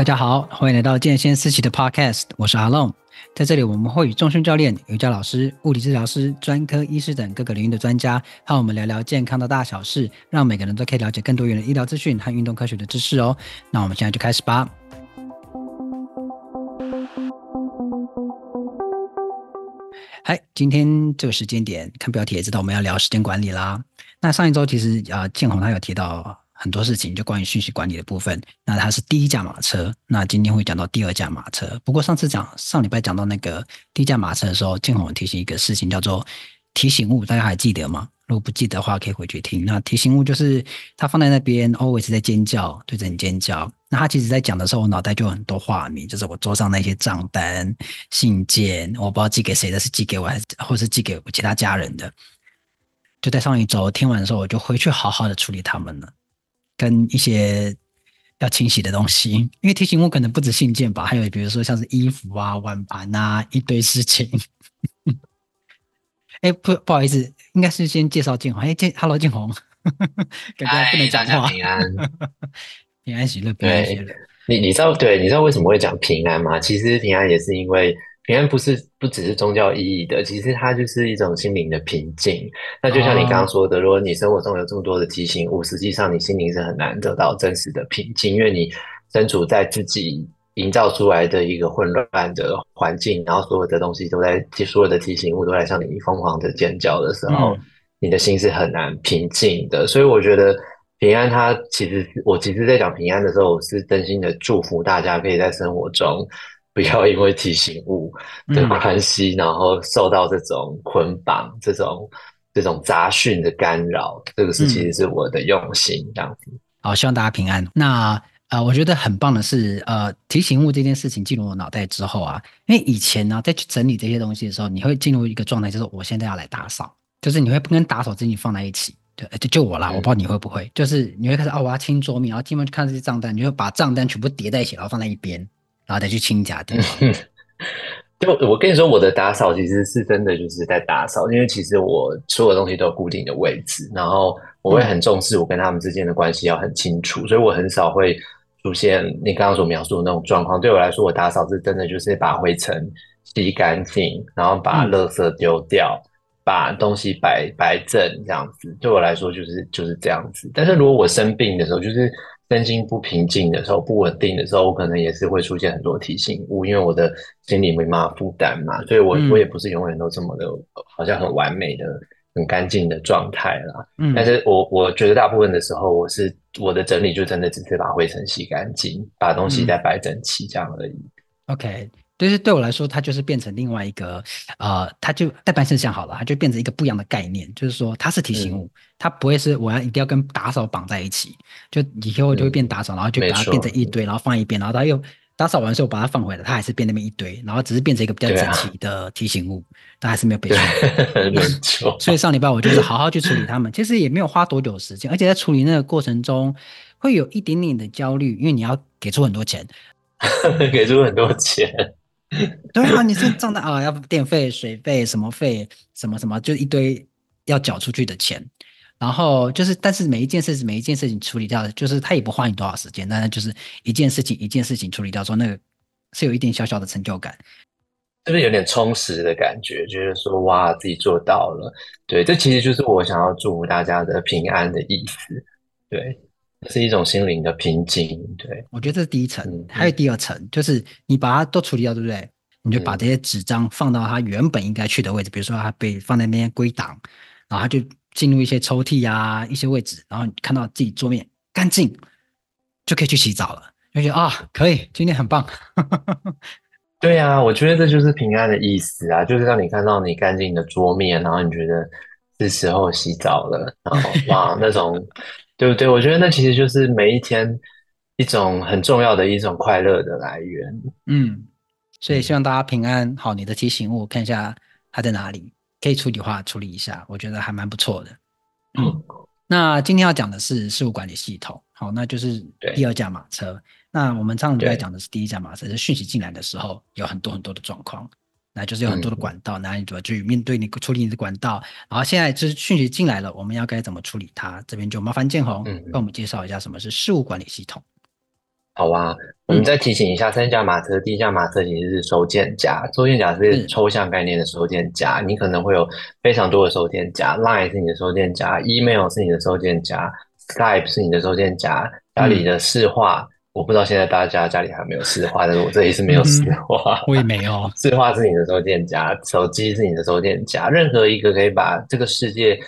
大家好，欢迎来到健先思齐的 Podcast，我是阿龙。在这里，我们会与重训教练、瑜伽老师、物理治疗师、专科医师等各个领域的专家，和我们聊聊健康的大小事，让每个人都可以了解更多元的医疗资讯和运动科学的知识哦。那我们现在就开始吧。嗨，今天这个时间点，看标题也知道我们要聊时间管理啦。那上一周其实啊，建宏他有提到。很多事情就关于讯息管理的部分，那它是第一架马车，那今天会讲到第二架马车。不过上次讲上礼拜讲到那个第一架马车的时候，建宏提醒一个事情叫做提醒物，大家还记得吗？如果不记得的话，可以回去听。那提醒物就是它放在那边，always 在尖叫，对着你尖叫。那他其实在讲的时候，我脑袋就有很多画面，就是我桌上那些账单、信件，我不知道寄给谁的，是寄给我还是或是寄给我其他家人的。就在上一周听完的时候，我就回去好好的处理他们了。跟一些要清洗的东西，因为提醒我可能不止信件吧，还有比如说像是衣服啊、碗盘啊，一堆事情。哎、欸，不不好意思，应该是先介绍建宏。哎、欸，建，Hello，建宏，感觉不能讲话。平安，平安喜乐，平安喜乐。你你知道对，你知道为什么会讲平安吗？其实平安也是因为。平安不是不只是宗教意义的，其实它就是一种心灵的平静。那就像你刚刚说的，如果你生活中有这么多的提醒物，实际上你心灵是很难得到真实的平静，因为你身处在自己营造出来的一个混乱的环境，然后所有的东西都在，所有的提醒物都在向你疯狂的尖叫的时候，你的心是很难平静的。所以我觉得平安，它其实我其实，在讲平安的时候，我是真心的祝福大家可以在生活中。不要因为提醒物的关系，嗯、然后受到这种捆绑、这种这种杂讯的干扰。这个是其实是我的用心，这样子、嗯。好，希望大家平安。那呃，我觉得很棒的是，呃，提醒物这件事情进入我脑袋之后啊，因为以前呢，在去整理这些东西的时候，你会进入一个状态，就是我现在要来打扫，就是你会不跟打扫自己放在一起。对，就就我啦，我不知道你会不会，嗯、就是你会开始哦，我要清桌面，然后进门去看这些账单，你就把账单全部叠在一起，然后放在一边。然后再去清家电。就我跟你说，我的打扫其实是真的就是在打扫，因为其实我所有东西都有固定的位置，然后我会很重视我跟他们之间的关系要很清楚，所以我很少会出现你刚刚所描述的那种状况。对我来说，我打扫是真的就是把灰尘吸干净，然后把垃圾丢掉，嗯、把东西摆摆正这样子。对我来说就是就是这样子。但是如果我生病的时候，就是。身心不平静的时候，不稳定的时候，我可能也是会出现很多提醒物，因为我的心里没办法负担嘛，所以我、嗯、我也不是永远都这么的，好像很完美的、很干净的状态啦。嗯，但是我我觉得大部分的时候，我是我的整理就真的只是把灰尘洗干净，把东西再摆整齐这样而已。嗯、OK。就是对我来说，它就是变成另外一个，呃，它就代办事项好了，它就变成一个不一样的概念。就是说，它是提醒物，嗯、它不会是我要一定要跟打扫绑在一起。就以后就会变打扫，嗯、然后就把它变成一堆，然后放一边，然后它又打扫完之后把它放回来，它还是变那么一堆，然后只是变成一个比较整齐的提醒物，但、啊、还是没有被错。没错。所以上礼拜我就是好好去处理它们，其实也没有花多久时间，而且在处理那个过程中会有一点点的焦虑，因为你要给出很多钱，给出很多钱。对啊，你是账单啊，要电费、水费、什么费、什么什么，就一堆要缴出去的钱。然后就是，但是每一件事、每一件事情处理掉，就是他也不花你多少时间，但是就是一件事情一件事情处理掉，说那个是有一点小小的成就感，是不是有点充实的感觉？就是说哇，自己做到了。对，这其实就是我想要祝福大家的平安的意思。对。是一种心灵的平静，对，我觉得这是第一层，嗯、还有第二层，就是你把它都处理掉，对不对？你就把这些纸张放到它原本应该去的位置，嗯、比如说它被放在那边归档，然后它就进入一些抽屉啊，一些位置，然后你看到自己桌面干净，就可以去洗澡了，就觉得啊，可以，今天很棒。对啊，我觉得这就是平安的意思啊，就是让你看到你干净的桌面，然后你觉得是时候洗澡了，然后 哇，那种。对不对？我觉得那其实就是每一天一种很重要的一种快乐的来源。嗯，所以希望大家平安。好，你的提醒物看一下它在哪里，可以处理的话处理一下，我觉得还蛮不错的。嗯，嗯，那今天要讲的是事务管理系统。好，那就是第二架马车。那我们上礼拜讲的是第一架马车，是讯息进来的时候有很多很多的状况。那就是有很多的管道，那、嗯、你怎么去面对你处理你的管道？然后现在就是讯息进来了，我们要该怎么处理它？这边就麻烦建宏帮我们介绍一下什么是事务管理系统。好啊，我们再提醒一下，三驾马车，第一驾马车其实是收件夹，收件夹是抽象概念的收件夹，你可能会有非常多的收件夹，Line 是你的收件夹，Email 是你的收件夹，Skype 是你的收件夹，家里的市话。我不知道现在大家家里还没有市话，但是我这里是没有市话，我也没有。市话是你的收件夹，手机是你的收件夹，任何一个可以把这个世界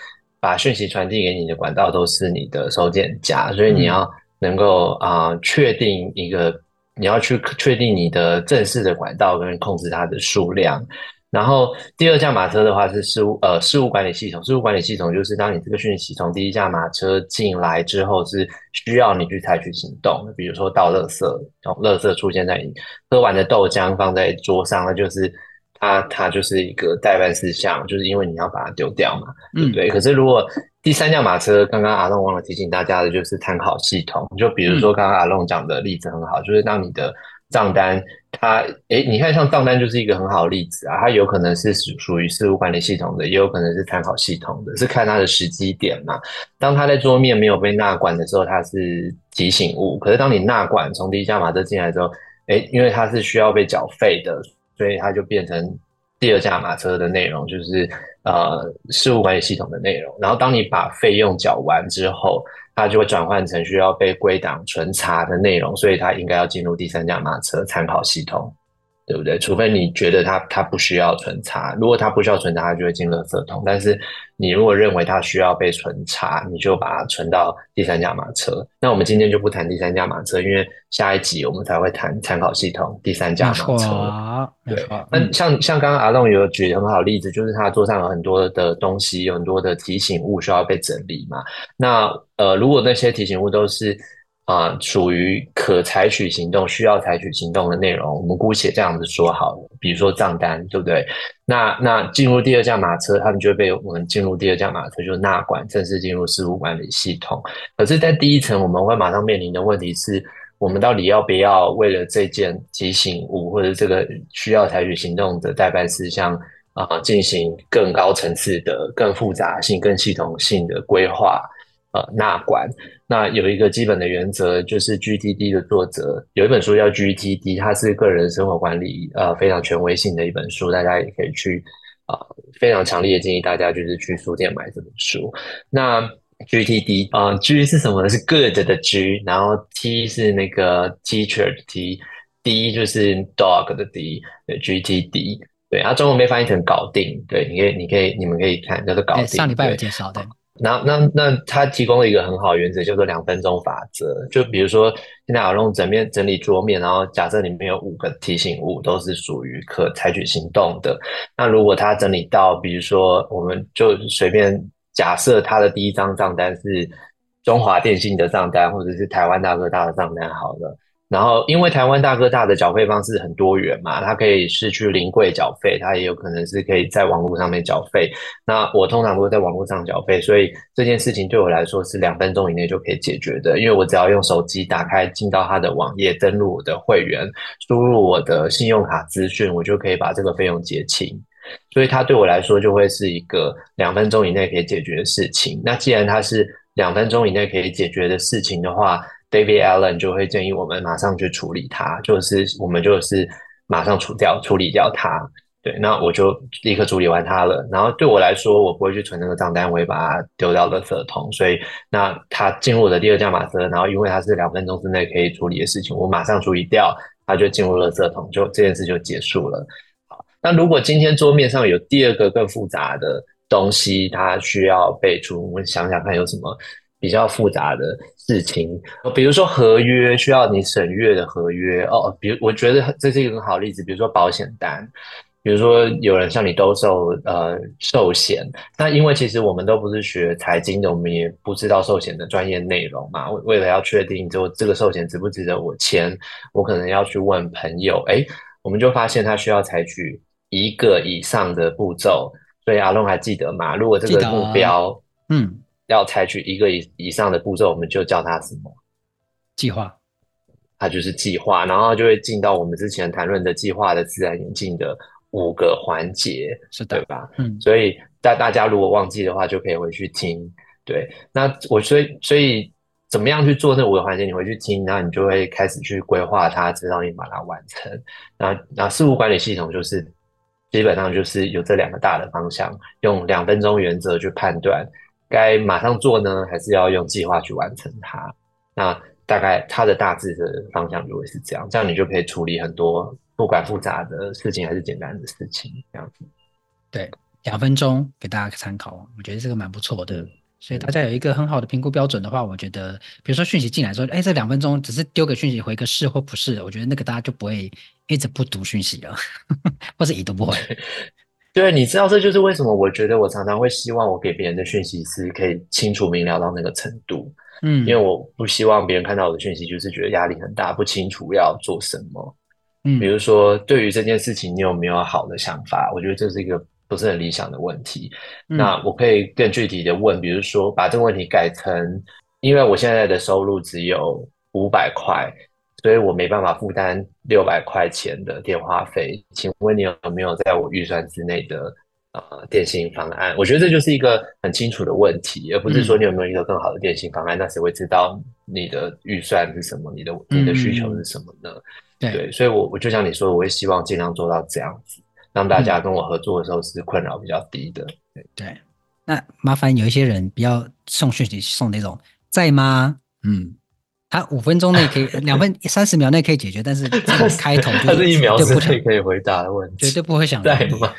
把讯息传递给你的管道都是你的收件夹，所以你要能够啊确定一个，你要去确定你的正式的管道跟控制它的数量。然后第二架马车的话是事务呃事务管理系统，事务管理系统就是当你这个讯息从第一架马车进来之后，是需要你去采取行动的，比如说倒垃圾，然后垃圾出现在你喝完的豆浆放在桌上，那就是它它就是一个待办事项，就是因为你要把它丢掉嘛，对不对？嗯、可是如果第三辆马车，刚刚阿龙忘了提醒大家的就是参考系统，就比如说刚刚阿龙讲的例子很好，就是当你的。账单，它诶，你看像账单就是一个很好的例子啊，它有可能是属属于事务管理系统的，也有可能是参考系统的，是看它的时机点嘛。当它在桌面没有被纳管的时候，它是提醒物；可是当你纳管从第一驾马车进来之后，诶，因为它是需要被缴费的，所以它就变成第二驾马车的内容，就是呃事务管理系统的内容。然后当你把费用缴完之后，它就会转换成需要被归档存查的内容，所以它应该要进入第三驾马车参考系统，对不对？除非你觉得它它不需要存查，如果它不需要存查，它就会进垃圾桶。但是你如果认为它需要被存查，你就把它存到第三驾马车。那我们今天就不谈第三驾马车，因为下一集我们才会谈参考系统第三驾马车。对，那像像刚刚阿栋有举很好的例子，就是他桌上有很多的东西，有很多的提醒物需要被整理嘛。那呃，如果那些提醒物都是啊属于可采取行动、需要采取行动的内容，我们姑且这样子说好了。比如说账单，对不对？那那进入第二架马车，他们就会被我们进入第二架马车，就纳管正式进入事务管理系统。可是，在第一层，我们会马上面临的问题是。我们到底要不要为了这件提醒物或者这个需要采取行动的待办事项啊，进行更高层次的、更复杂性、更系统性的规划？呃，纳管。那有一个基本的原则，就是 GTD 的作者有一本书叫 GTD，它是个人生活管理呃非常权威性的一本书，大家也可以去啊、呃，非常强烈的建议大家就是去书店买这本书。那 GTD 啊、uh,，G 是什么呢？是 good 的 G，然后 T 是那个 teacher 的 T，D 就是 dog 的 D，对，GTD，对，它中文被翻译成搞定，对，你可以，你可以，你们可以看叫做搞定。上礼拜有介绍的。那那那他提供了一个很好的原则，叫做两分钟法则。就比如说，现在阿龙整面整理桌面，然后假设里面有五个提醒物，都是属于可采取行动的。那如果他整理到，比如说，我们就随便。假设他的第一张账单是中华电信的账单，或者是台湾大哥大的账单，好了。然后，因为台湾大哥大的缴费方式很多元嘛，它可以是去临柜缴费，它也有可能是可以在网络上面缴费。那我通常都会在网络上缴费，所以这件事情对我来说是两分钟以内就可以解决的，因为我只要用手机打开，进到他的网页，登录我的会员，输入我的信用卡资讯，我就可以把这个费用结清。所以它对我来说就会是一个两分钟以内可以解决的事情。那既然它是两分钟以内可以解决的事情的话，David Allen 就会建议我们马上去处理它，就是我们就是马上除掉、处理掉它。对，那我就立刻处理完它了。然后对我来说，我不会去存那个账单，我会把它丢到垃圾桶。所以那它进入我的第二驾马车，然后因为它是两分钟之内可以处理的事情，我马上处理掉，它就进入垃圾桶，就这件事就结束了。好那如果今天桌面上有第二个更复杂的东西，它需要备注，我想想看有什么比较复杂的事情，比如说合约需要你审阅的合约。哦，比如我觉得这是一个很好例子，比如说保险单，比如说有人向你兜售呃寿险，那因为其实我们都不是学财经的，我们也不知道寿险的专业内容嘛，为为了要确定就这个寿险值不值得我签，我可能要去问朋友，诶，我们就发现他需要采取。一个以上的步骤，所以阿龙还记得吗？如果这个目标，嗯，要采取一个以以上的步骤，我们就叫它什么？计划。它就是计划，然后就会进到我们之前谈论的计划的自然演进的五个环节，是的，对吧？嗯，所以大大家如果忘记的话，就可以回去听。对，那我所以所以怎么样去做那五个环节，你回去听，然后你就会开始去规划它，直到你把它完成。那那事务管理系统就是基本上就是有这两个大的方向，用两分钟原则去判断该马上做呢，还是要用计划去完成它。那大概它的大致的方向就会是这样，这样你就可以处理很多不管复杂的事情还是简单的事情，这样子。对，两分钟给大家参考，我觉得这个蛮不错的。所以大家有一个很好的评估标准的话，我觉得，比如说讯息进来说，哎，这两分钟只是丢个讯息回个是或不是，我觉得那个大家就不会一直不读讯息了，或者已读不回。对，你知道这就是为什么我觉得我常常会希望我给别人的讯息是可以清楚明了到那个程度，嗯，因为我不希望别人看到我的讯息就是觉得压力很大，不清楚要做什么。嗯，比如说对于这件事情，你有没有好的想法？我觉得这是一个。不是很理想的问题，那我可以更具体的问，比如说把这个问题改成，因为我现在的收入只有五百块，所以我没办法负担六百块钱的电话费，请问你有没有在我预算之内的呃电信方案？我觉得这就是一个很清楚的问题，而不是说你有没有一个更好的电信方案，那谁会知道你的预算是什么，你的你的需求是什么呢？对，所以我我就像你说，我会希望尽量做到这样子。让大家跟我合作的时候是困扰比较低的。对对，那麻烦有一些人不要送讯息送那种在吗？嗯，他五分钟内可以，两分三十秒内可以解决，但是这个开头就他是一秒之内可以回答的问题，绝对不会想在吗？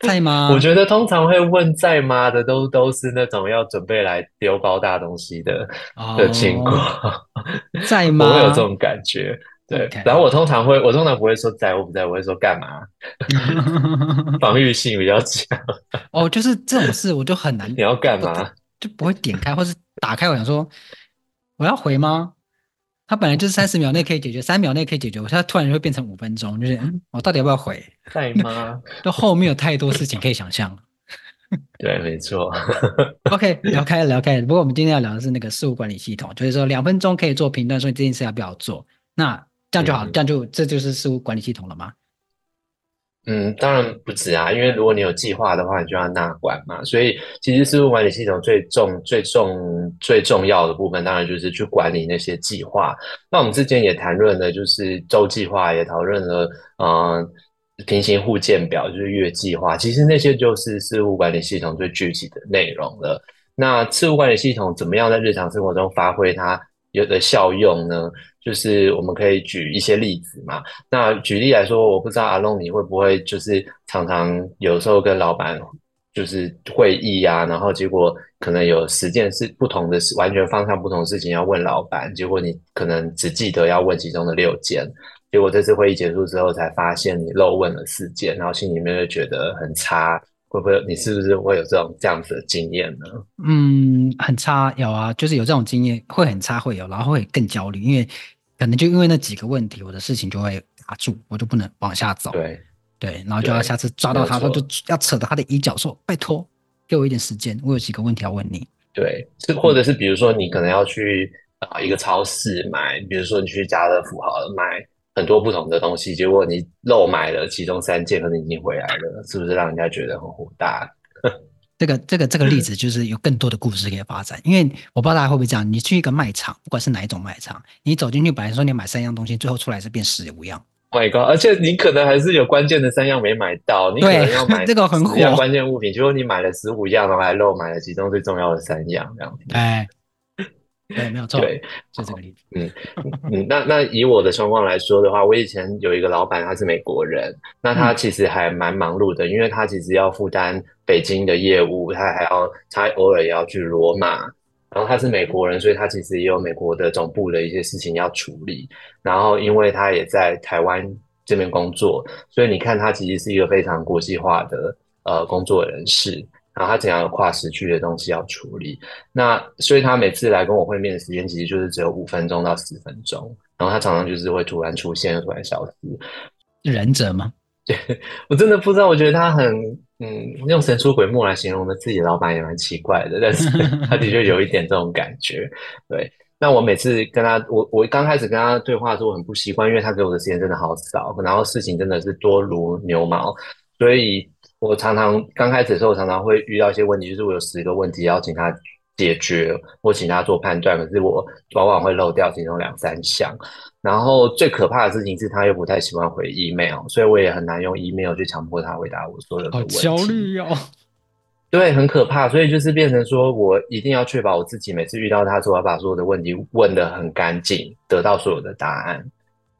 在吗？我觉得通常会问在吗的都都是那种要准备来丢包大东西的、哦、的情况，在 吗？我会有这种感觉。对，Okay. 然后我通常会，我通常不会说在我不在，我会说干嘛，防御性比较强。哦，就是这种事我就很难。你要干嘛？就不会点开或是打开。我想说，我要回吗？他本来就是三十秒内可以解决，三秒内可以解决，我现在突然就会变成五分钟，就是嗯，我到底要不要回？在吗？都后面有太多事情可以想象。对，没错。OK，聊开了，聊开了。不过我们今天要聊的是那个事务管理系统，就是说两分钟可以做评断，说这件事要不要做。那这样就好，这样就这就是事务管理系统了吗？嗯，当然不止啊，因为如果你有计划的话，你就要纳管嘛。所以其实事务管理系统最重、最重、最重要的部分，当然就是去管理那些计划。那我们之前也谈论了，就是周计划，也讨论了，嗯、平行互见表，就是月计划。其实那些就是事务管理系统最具体的内容了。那事务管理系统怎么样在日常生活中发挥它有的效用呢？就是我们可以举一些例子嘛。那举例来说，我不知道阿龙你会不会就是常常有时候跟老板就是会议啊，然后结果可能有十件事不同的事，完全方向不同的事情要问老板，结果你可能只记得要问其中的六件，结果这次会议结束之后才发现你漏问了四件，然后心里面就觉得很差。会不会你是不是会有这种这样子的经验呢？嗯，很差，有啊，就是有这种经验会很差，会有，然后会更焦虑，因为可能就因为那几个问题，我的事情就会卡住，我就不能往下走。对对，然后就要下次抓到他，他就要扯到他的衣角，说拜托给我一点时间，我有几个问题要问你。对，是或者是比如说你可能要去啊一个超市买，比如说你去家乐福好了买。很多不同的东西，结果你漏买了其中三件，可能已经回来了，是不是让人家觉得很火大？这个这个这个例子就是有更多的故事可以发展，因为我不知道大家会不会这样，你去一个卖场，不管是哪一种卖场，你走进去本来说你买三样东西，最后出来是变十五样。My God！而且你可能还是有关键的三样没买到，你可能要买 这个很火关键物品，结果你买了十五样，然后还漏买了其中最重要的三样，这样子。哎。对，没有错。对，就这个例子。嗯嗯，那那以我的状况来说的话，我以前有一个老板，他是美国人，那他其实还蛮忙碌的，嗯、因为他其实要负担北京的业务，他还要他偶尔也要去罗马，然后他是美国人，所以他其实也有美国的总部的一些事情要处理，然后因为他也在台湾这边工作，所以你看他其实是一个非常国际化的呃工作人士。然后他怎样有跨时区的东西要处理，那所以他每次来跟我会面的时间其实就是只有五分钟到十分钟，然后他常常就是会突然出现，突然消失。忍者吗？对，我真的不知道，我觉得他很嗯，用神出鬼没来形容的自己老板也蛮奇怪的，但是 他的确有一点这种感觉。对，那我每次跟他，我我刚开始跟他对话的时候我很不习惯，因为他给我的时间真的好少，然后事情真的是多如牛毛，所以。我常常刚开始的时候，我常常会遇到一些问题，就是我有十个问题要请他解决，或请他做判断，可是我往往会漏掉其中两三项。然后最可怕的事情是，他又不太喜欢回 email，所以我也很难用 email 去强迫他回答我所有的问题。好焦虑哦。对，很可怕，所以就是变成说我一定要确保我自己每次遇到他之后，要把所有的问题问得很干净，得到所有的答案。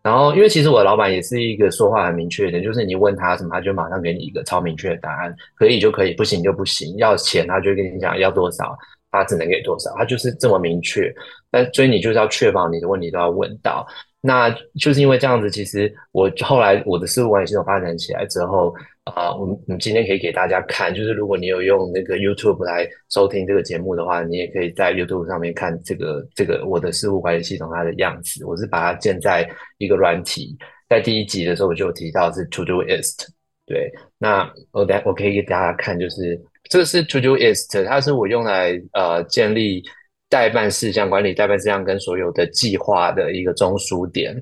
然后，因为其实我的老板也是一个说话很明确的，就是你问他什么，他就马上给你一个超明确的答案，可以就可以，不行就不行。要钱，他就跟你讲要多少，他只能给多少，他就是这么明确。但所以你就是要确保你的问题都要问到。那就是因为这样子，其实我后来我的事务管理系统发展起来之后。啊、我们我们今天可以给大家看，就是如果你有用那个 YouTube 来收听这个节目的话，你也可以在 YouTube 上面看这个这个我的事务管理系统它的样子。我是把它建在一个软体，在第一集的时候我就有提到是 Todoist。对，那我等下我可以给大家看，就是这个是 Todoist，它是我用来呃建立待办事项管理、待办事项跟所有的计划的一个中枢点。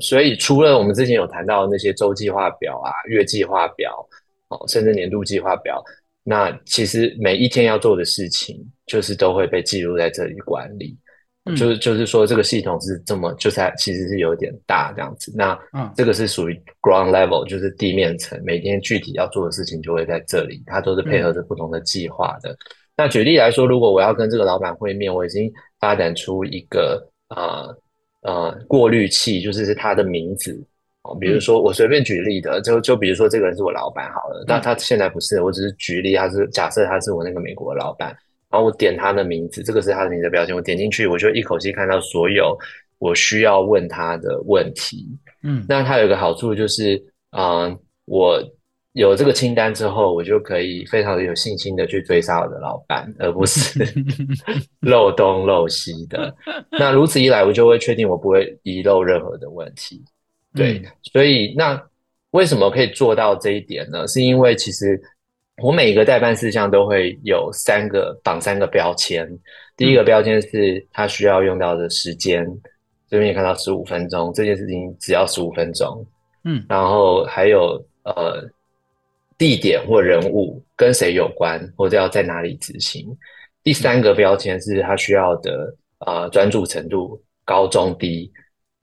所以除了我们之前有谈到的那些周计划表啊、月计划表，哦，甚至年度计划表，那其实每一天要做的事情，就是都会被记录在这里管理。嗯、就是就是说，这个系统是这么，就是其实是有点大这样子。那这个是属于 ground level，就是地面层，每天具体要做的事情就会在这里，它都是配合着不同的计划的。嗯、那举例来说，如果我要跟这个老板会面，我已经发展出一个啊。呃呃，过滤器就是是他的名字哦，比如说我随便举例的，就就比如说这个人是我老板好了，但他现在不是，我只是举例，他是假设他是我那个美国的老板，然后我点他的名字，这个是他的名字标签，我点进去，我就一口气看到所有我需要问他的问题。嗯，那他有一个好处就是，嗯，我。有这个清单之后，我就可以非常的有信心的去追杀我的老板，而不是 漏东漏西的。那如此一来，我就会确定我不会遗漏任何的问题。对，嗯、所以那为什么可以做到这一点呢？是因为其实我每一个代办事项都会有三个绑三个标签。第一个标签是它需要用到的时间，这边也看到十五分钟，这件事情只要十五分钟。嗯，然后还有呃。地点或人物跟谁有关，或者要在哪里执行。第三个标签是他需要的啊专注程度高中低，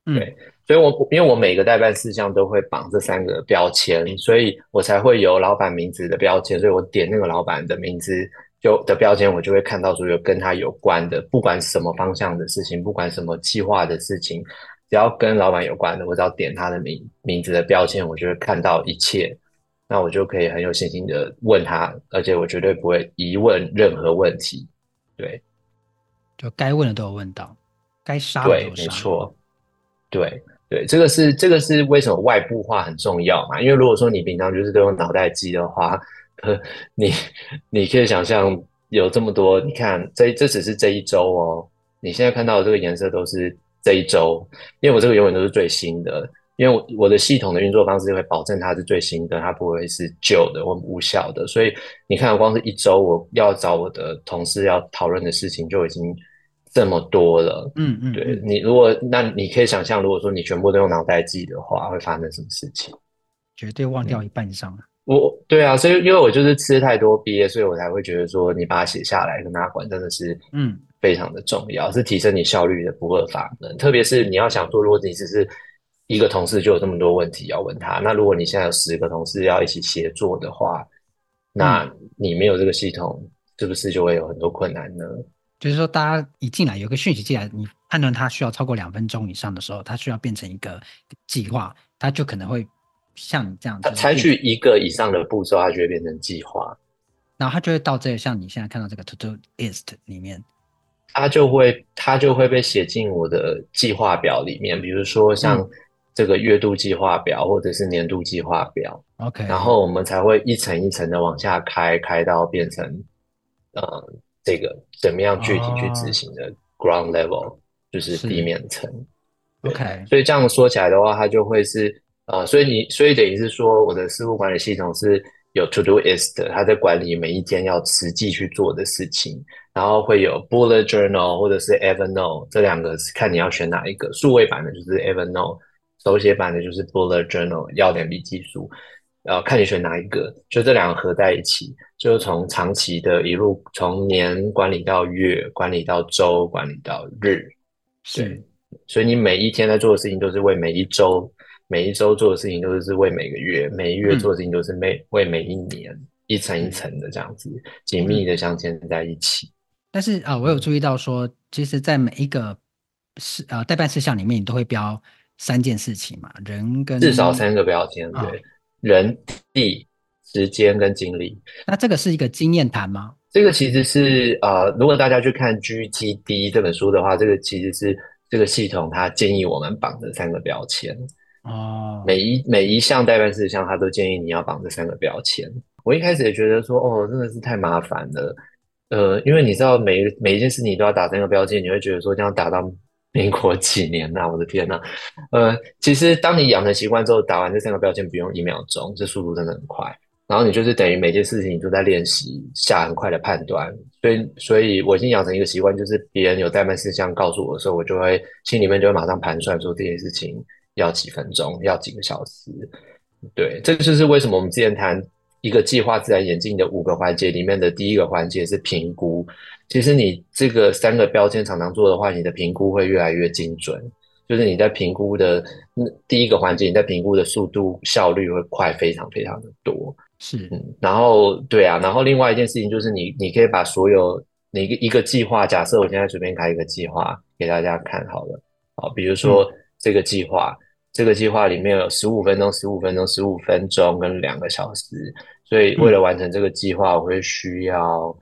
对，嗯、所以我因为我每个代办事项都会绑这三个标签，所以我才会有老板名字的标签，所以我点那个老板的名字就的标签，我就会看到所有跟他有关的，不管什么方向的事情，不管什么计划的事情，只要跟老板有关的，我只要点他的名名字的标签，我就会看到一切。那我就可以很有信心的问他，而且我绝对不会疑问任何问题。对，就该问的都有问到，该杀的都杀。对，没错。对对，这个是这个是为什么外部化很重要嘛？因为如果说你平常就是都用脑袋记的话，呵，你你可以想象有这么多，你看这这只是这一周哦，你现在看到的这个颜色都是这一周，因为我这个永远都是最新的。因为我我的系统的运作方式会保证它是最新的，它不会是旧的或无效的。所以你看，光是一周我要找我的同事要讨论的事情就已经这么多了。嗯嗯，对你如果那你可以想象，如果说你全部都用脑袋记的话，会发生什么事情？绝对忘掉一半以上。我对啊，所以因为我就是吃太多鳖，所以我才会觉得说你把它写下来跟大家管真的是嗯非常的重要，嗯、是提升你效率的不二法门。特别是你要想做，如果你只是。一个同事就有这么多问题要问他，那如果你现在有十个同事要一起协作的话，那你没有这个系统，是不是就会有很多困难呢？就是说，大家一进来有个讯息进来，你判断它需要超过两分钟以上的时候，它需要变成一个计划，它就可能会像你这样子，它采取一个以上的步骤，它就会变成计划，然后它就会到这个像你现在看到这个 Todoist 里面，它就会它就会被写进我的计划表里面，比如说像、嗯。这个月度计划表或者是年度计划表，OK，然后我们才会一层一层的往下开，开到变成呃这个怎么样具体去执行的 ground level，、oh, 就是地面层，OK。所以这样说起来的话，它就会是呃，所以你所以等于是说，我的事务管理系统是有 Todoist，它在管理每一天要实际去做的事情，然后会有 Bullet Journal 或者是 Evernote 这两个是看你要选哪一个，数位版的就是 Evernote。手写版的就是 Bullet Journal 要点笔记书，呃，看你选哪一个，就这两个合在一起，就是从长期的一路从年管理到月，管理到周，管理到日，是，所以你每一天在做的事情都是为每一周，每一周做的事情都是为每个月，每一月做的事情都是每、嗯、为每一年，一层一层的这样子紧密的镶嵌在一起。但是啊、呃，我有注意到说，其实，在每一个事呃代办事项里面，你都会标三件事情嘛，人跟至少三个标签，对。哦人、地、时间跟精力，那这个是一个经验谈吗？这个其实是呃，如果大家去看 GTD 这本书的话，这个其实是这个系统它建议我们绑的三个标签哦。每一每一项代办事项，它都建议你要绑这三个标签。我一开始也觉得说，哦，真的是太麻烦了，呃，因为你知道每每一件事你都要打三个标签，你会觉得说这样打到。民国几年呐、我的天呐、呃，其实当你养成习惯之后，打完这三个标签不用一秒钟，这速度真的很快。然后你就是等于每件事情你都在练习下很快的判断。所以，所以我已经养成一个习惯，就是别人有待办事项告诉我的时候，我就会心里面就会马上盘算说这件事情要几分钟，要几个小时。对，这个就是为什么我们之前谈一个计划自然演进的五个环节里面的第一个环节是评估。其实你这个三个标签常常做的话，你的评估会越来越精准。就是你在评估的第一个环节，你在评估的速度效率会快非常非常的多。是，嗯，然后对啊，然后另外一件事情就是你你可以把所有你一个计划，假设我现在随便开一个计划给大家看好了，好，比如说这个计划，嗯、这个计划里面有十五分钟、十五分钟、十五分钟跟两个小时，所以为了完成这个计划，我会需要。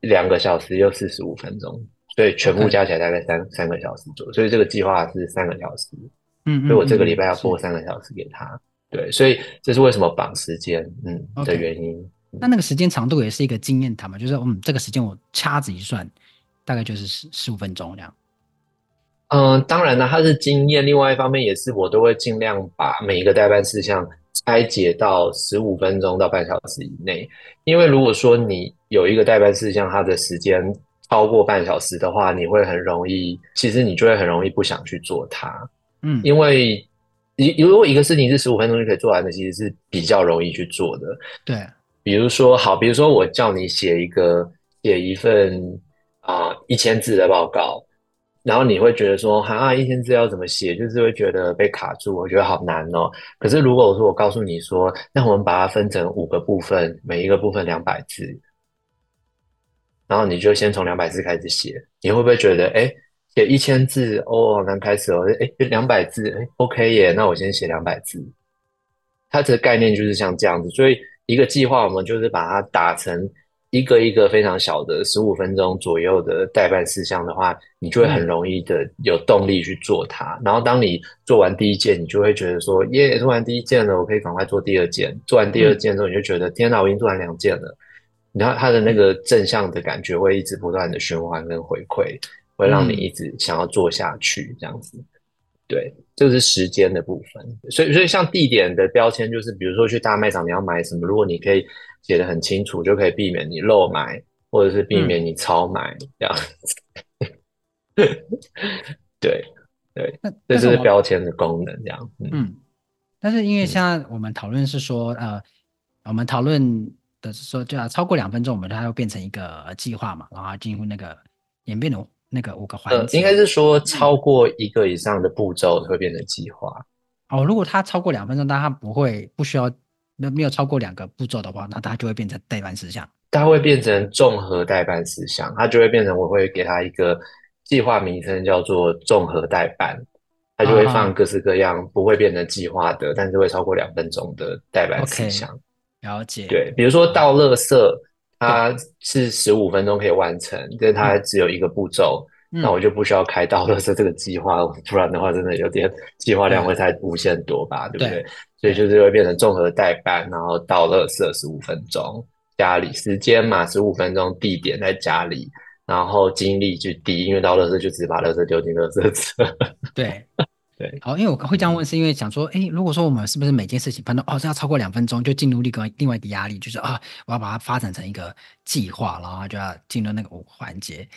两个小时又四十五分钟，所以全部加起来大概三.三个小时左右。所以这个计划是三个小时，嗯，所以我这个礼拜要播三个小时给他。对，所以这是为什么绑时间，嗯.的原因。那那个时间长度也是一个经验谈嘛，就是嗯，这个时间我掐指一算，大概就是十十五分钟这样。嗯，当然了，它是经验。另外一方面也是，我都会尽量把每一个代办事项。拆解到十五分钟到半小时以内，因为如果说你有一个代办事项，它的时间超过半小时的话，你会很容易，其实你就会很容易不想去做它。嗯，因为你如果一个事情是十五分钟就可以做完的，其实是比较容易去做的。对，比如说好，比如说我叫你写一个写一份啊一千字的报告。然后你会觉得说，哈、啊，一千字要怎么写？就是会觉得被卡住，我觉得好难哦。可是如果我说我告诉你说，那我们把它分成五个部分，每一个部分两百字，然后你就先从两百字开始写，你会不会觉得，哎，写一千字哦，好难开始哦，哎，两百字，哎，OK 耶，那我先写两百字。它这个概念就是像这样子，所以一个计划，我们就是把它打成。一个一个非常小的十五分钟左右的待办事项的话，你就会很容易的有动力去做它。嗯。然后当你做完第一件，你就会觉得说，耶，做完第一件了，我可以赶快做第二件。做完第二件之后，你就觉得，嗯，天哪，我已经做完两件了。然后它的那个正向的感觉会一直不断的循环跟回馈，会让你一直想要做下去，这样子。对，这个是时间的部分。所以，所以像地点的标签，就是比如说去大卖场你要买什么，如果你可以。写的很清楚，就可以避免你漏买，或者是避免你超买、嗯、这样子。对 对，这就是标签的功能，这样。嗯，但是因为现在我们讨论是说，嗯、呃，我们讨论的是说，就要超过两分钟，我们它要变成一个计划嘛，然后进入那个演变的那个五个环节、呃。应该是说，超过一个以上的步骤会变成计划、嗯。哦，如果它超过两分钟，但它不会不需要。那没有超过两个步骤的话，那它就会变成代办事项。它会变成综合代办事项，它就会变成我会给它一个计划名称，叫做综合代办。它就会放各式各样不会变成计划的，但是会超过两分钟的代办事项。Okay, 了解。对，比如说倒垃圾，它是十五分钟可以完成，但它只有一个步骤。嗯、那我就不需要开倒垃圾这个计划，不然的话真的有点计划量会太无限多吧，对，对不对？所以就是会变成综合代办，然后到垃圾十五分钟，家里时间嘛十五分钟，地点在家里，然后精力就低，因为到垃圾就只把垃圾丢进垃圾车。对对，好，因为我会这样问，是因为想说，哎，如果说我们是不是每件事情判断哦，这要超过两分钟，就进入另外另外一个压力，就是啊，我要把它发展成一个计划，然后就要进入那个五环节。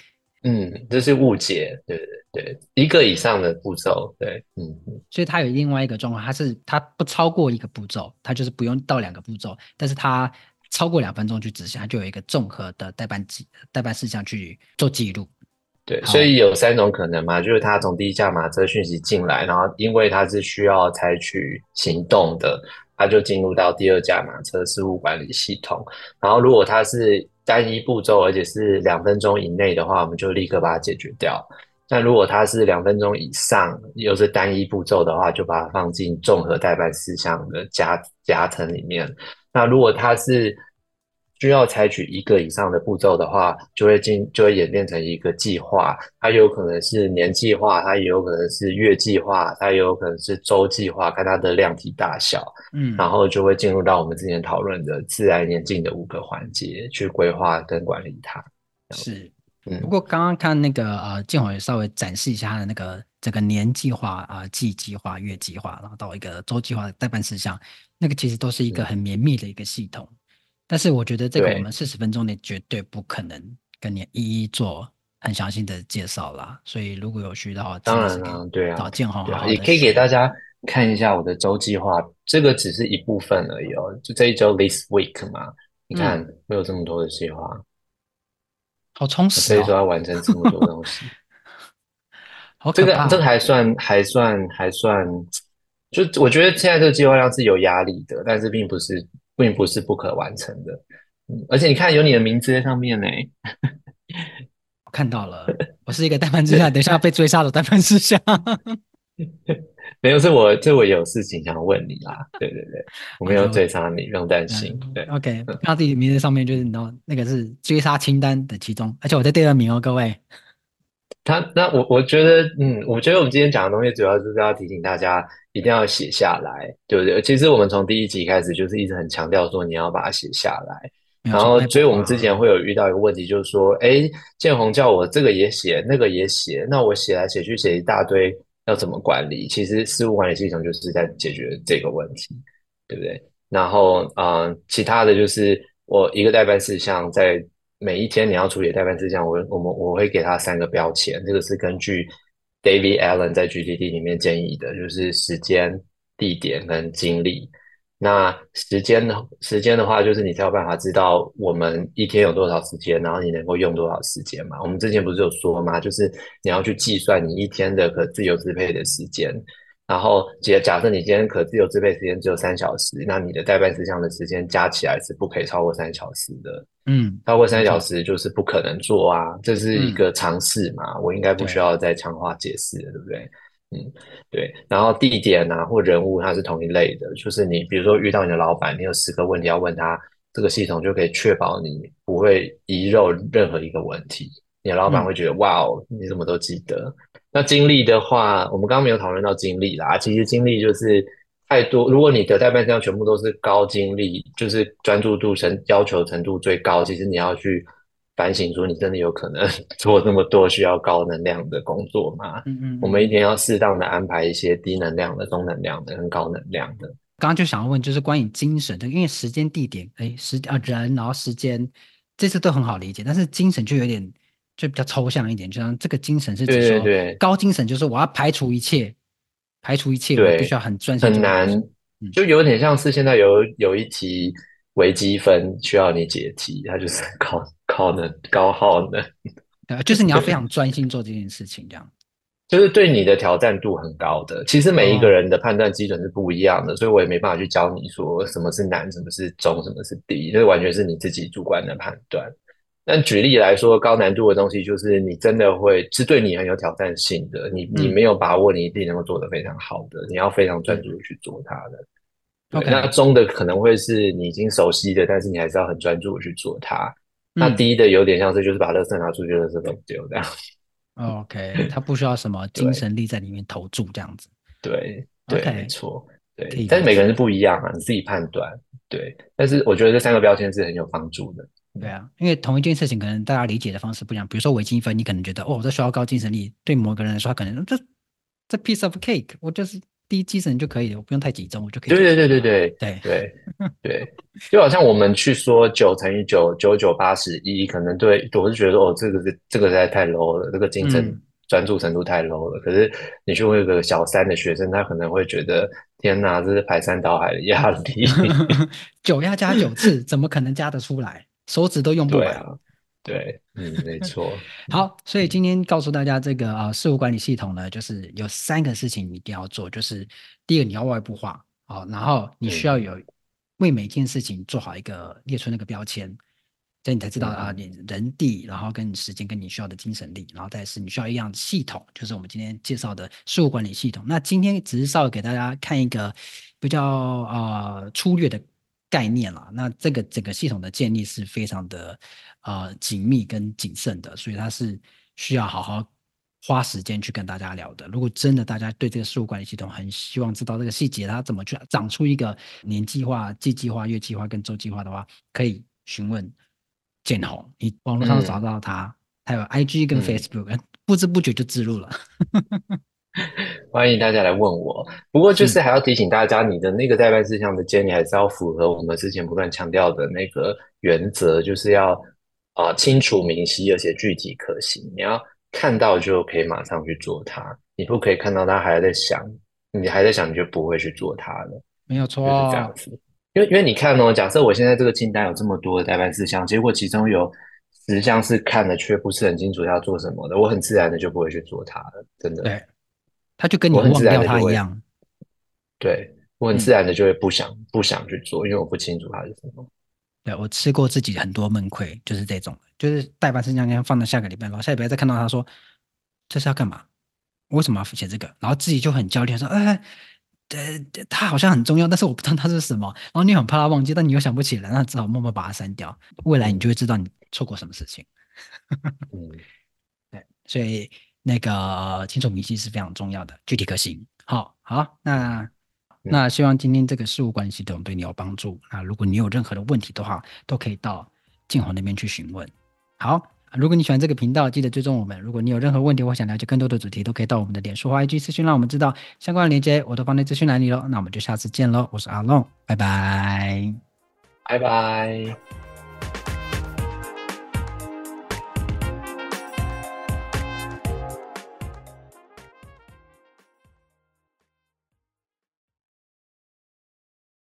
嗯，这是误解，对对对，一个以上的步骤，对，嗯嗯，所以它有另外一个状况，它是它不超过一个步骤，它就是不用到两个步骤，但是它超过两分钟去执行，它就有一个综合的代办记代办事项去做记录。对，所以有三种可能嘛，就是他从第一架马车讯息进来，然后因为他是需要采取行动的，他就进入到第二架马车事务管理系统，然后如果他是单一步骤，而且是两分钟以内的话，我们就立刻把它解决掉。那如果它是两分钟以上，又是单一步骤的话，就把它放进综合代办事项的夹夹层里面。那如果它是需要采取一个以上的步骤的话，就会进就会演变成一个计划。它有可能是年计划，它也有可能是月计划，它也有可能是周计划，看它的量体大小。嗯，然后就会进入到我们之前讨论的自然演进的五个环节去规划跟管理它。是，嗯。不过刚刚看那个呃，建宏也稍微展示一下他的那个这个年计划啊、季计划、月计划，然后到一个周计划的待办事项，那个其实都是一个很绵密的一个系统。但是我觉得这个我们四十分钟内绝对不可能跟你一一做很详细的介绍啦，所以如果有需要当然了，对啊，找建宏也可以给大家看一下我的周计划，这个只是一部分而已哦，就这一周 this week 嘛，你看没有这么多的计划，嗯、好充实、哦，所以说要完成这么多东西，好这个这个还算还算还算，就我觉得现在这个计划量是有压力的，但是并不是。并不是不可完成的，嗯，而且你看有你的名字在上面呢，我 看到了，我是一个待办事项，等一下要被追杀的待办事项，没有，是我这我有事情想问你啦，对对对，我没有追杀你，不用担心，对，OK，看到自己名字上面就是你知道那个是追杀清单的其中，而且我在第二名哦，各位。他那我我觉得，嗯，我觉得我们今天讲的东西主要就是要提醒大家一定要写下来，对不对？其实我们从第一集开始就是一直很强调说你要把它写下来，然后所以我们之前会有遇到一个问题，就是说，哎，建宏叫我这个也写，那个也写，那我写来写去写一大堆，要怎么管理？其实事务管理系统就是在解决这个问题，对不对？然后，嗯，其他的就是我一个待办事项在。每一天你要处理的待办事项，我我们我会给他三个标签，这个是根据 David Allen 在 GTD 里面建议的，就是时间、地点跟精力。那时间的时间的话，就是你才有办法知道我们一天有多少时间，然后你能够用多少时间嘛。我们之前不是有说吗？就是你要去计算你一天的可自由支配的时间。然后假假设你今天可自由支配时间只有三小时，那你的代办事项的时间加起来是不可以超过三小时的。嗯，超过三小时就是不可能做啊，这是一个尝试嘛，嗯、我应该不需要再强化解释了，对，对不对？嗯，对。然后地点啊或人物它是同一类的，就是你比如说遇到你的老板，你有十个问题要问他，这个系统就可以确保你不会遗漏任何一个问题。你的老板会觉得、嗯、哇哦，你怎么都记得。那精力的话，我们刚刚没有讨论到精力啦。其实精力就是太多，如果你的代办事项全部都是高精力，就是专注度程要求程度最高，其实你要去反省说，你真的有可能 做那么多需要高能量的工作吗？嗯嗯。我们一定要适当的安排一些低能量的、中能量的、跟高能量的。刚刚就想要问，就是关于精神的，因为时间、地点，哎，时啊人，然后时间，这些都很好理解，但是精神就有点。就比较抽象一点，就像这个精神是指说高精神，就是我要排除一切，排除一切，我必须要很专心。很难，就有点像是现在有有一题微积分需要你解题，它就是高高能高耗能。对，就是你要非常 专心做这件事情，这样。就是对你的挑战度很高的。其实每一个人的判断基准是不一样的，所以我也没办法去教你说什么是难，什么是中，什么是低，这完全是你自己主观的判断。但举例来说，高难度的东西就是你真的会是对你很有挑战性的，你你没有把握，你一定能够做得非常好的，你要非常专注去做它的。Okay. 那中的可能会是你已经熟悉的，但是你还是要很专注去做它。嗯、那低的有点像是就是把乐色拿出去，垃圾都丢这样。OK，它不需要什么 精神力在里面投注这样子。对对，okay. 没错，对。但是每个人是不一样啊，你自己判断。对，但是我觉得这三个标签是很有帮助的。对啊，因为同一件事情，可能大家理解的方式不一样。比如说微积分，你可能觉得哦，这需要高精神力；对某个人来说，他可能这这 piece of cake，我就是低精神就可以了，我不用太集中，我就可以。对对对对对对对对，就好像我们去说九乘以九九九八十一，可能对我是觉得哦，这个是这个实在太 low 了，这个精神专注程度太 low 了。嗯、可是你去问一个小三的学生，他可能会觉得天哪，这是排山倒海的压力。九要加九次，怎么可能加得出来？手指都用不完。对，嗯，没错。好，所以今天告诉大家，这个啊，事务管理系统呢，就是有三个事情你一定要做，就是第一个你要外部化，好，然后你需要有为每件事情做好一个列出那个标签，这样你才知道啊，你人地，然后跟你时间，跟你需要的精神力，然后再是你需要一样系统，就是我们今天介绍的事务管理系统。那今天只是稍微给大家看一个比较啊粗略的概念了。那这个整个系统的建立是非常的。呃，紧密跟谨慎的，所以它是需要好好花时间去跟大家聊的。如果真的大家对这个事务管理系统很希望知道这个细节，它怎么去长出一个年计划、季计划、月计划跟周计划的话，可以询问建宏，你网络上找到他，还、嗯、有 IG 跟 Facebook，、嗯、不知不觉就置入了。欢迎大家来问我，不过就是还要提醒大家，你的那个待办事项的建议还是要符合我们之前不断强调的那个原则，就是要。啊，清楚明晰，而且具体可行。你要看到就可以马上去做它，你不可以看到他还在想，你还在想，你就不会去做它了。没有错，哦，就是这样子。因为因为你看哦，假设我现在这个清单有这么多的待办事项，结果其中有十项是看了却不是很清楚要做什么的，我很自然的就不会去做它了。真的，对，他就跟你忘掉他一样。对，我很自然的就会不想、嗯、不想去做，因为我不清楚它是什么。对，我吃过自己很多闷亏，就是这种，就是代办事项放到下个礼拜，然后下礼拜再看到他说这是要干嘛？为什么要写这个？然后自己就很焦虑，说哎，呃，他好像很重要，但是我不知道他是什么。然后你很怕他忘记，但你又想不起来，那只好默默把它删掉。未来你就会知道你错过什么事情。嗯，对，所以那个清楚明细是非常重要的，具体可行。好，好，那。那希望今天这个事务管理系统对你有帮助。那如果你有任何的问题的话，都可以到静红那边去询问。好，如果你喜欢这个频道，记得追踪我们。如果你有任何问题或想了解更多的主题，都可以到我们的脸书或 IG 私讯，让我们知道。相关的链接我都放在资讯栏里喽。那我们就下次见喽。我是阿龙，拜拜，拜拜。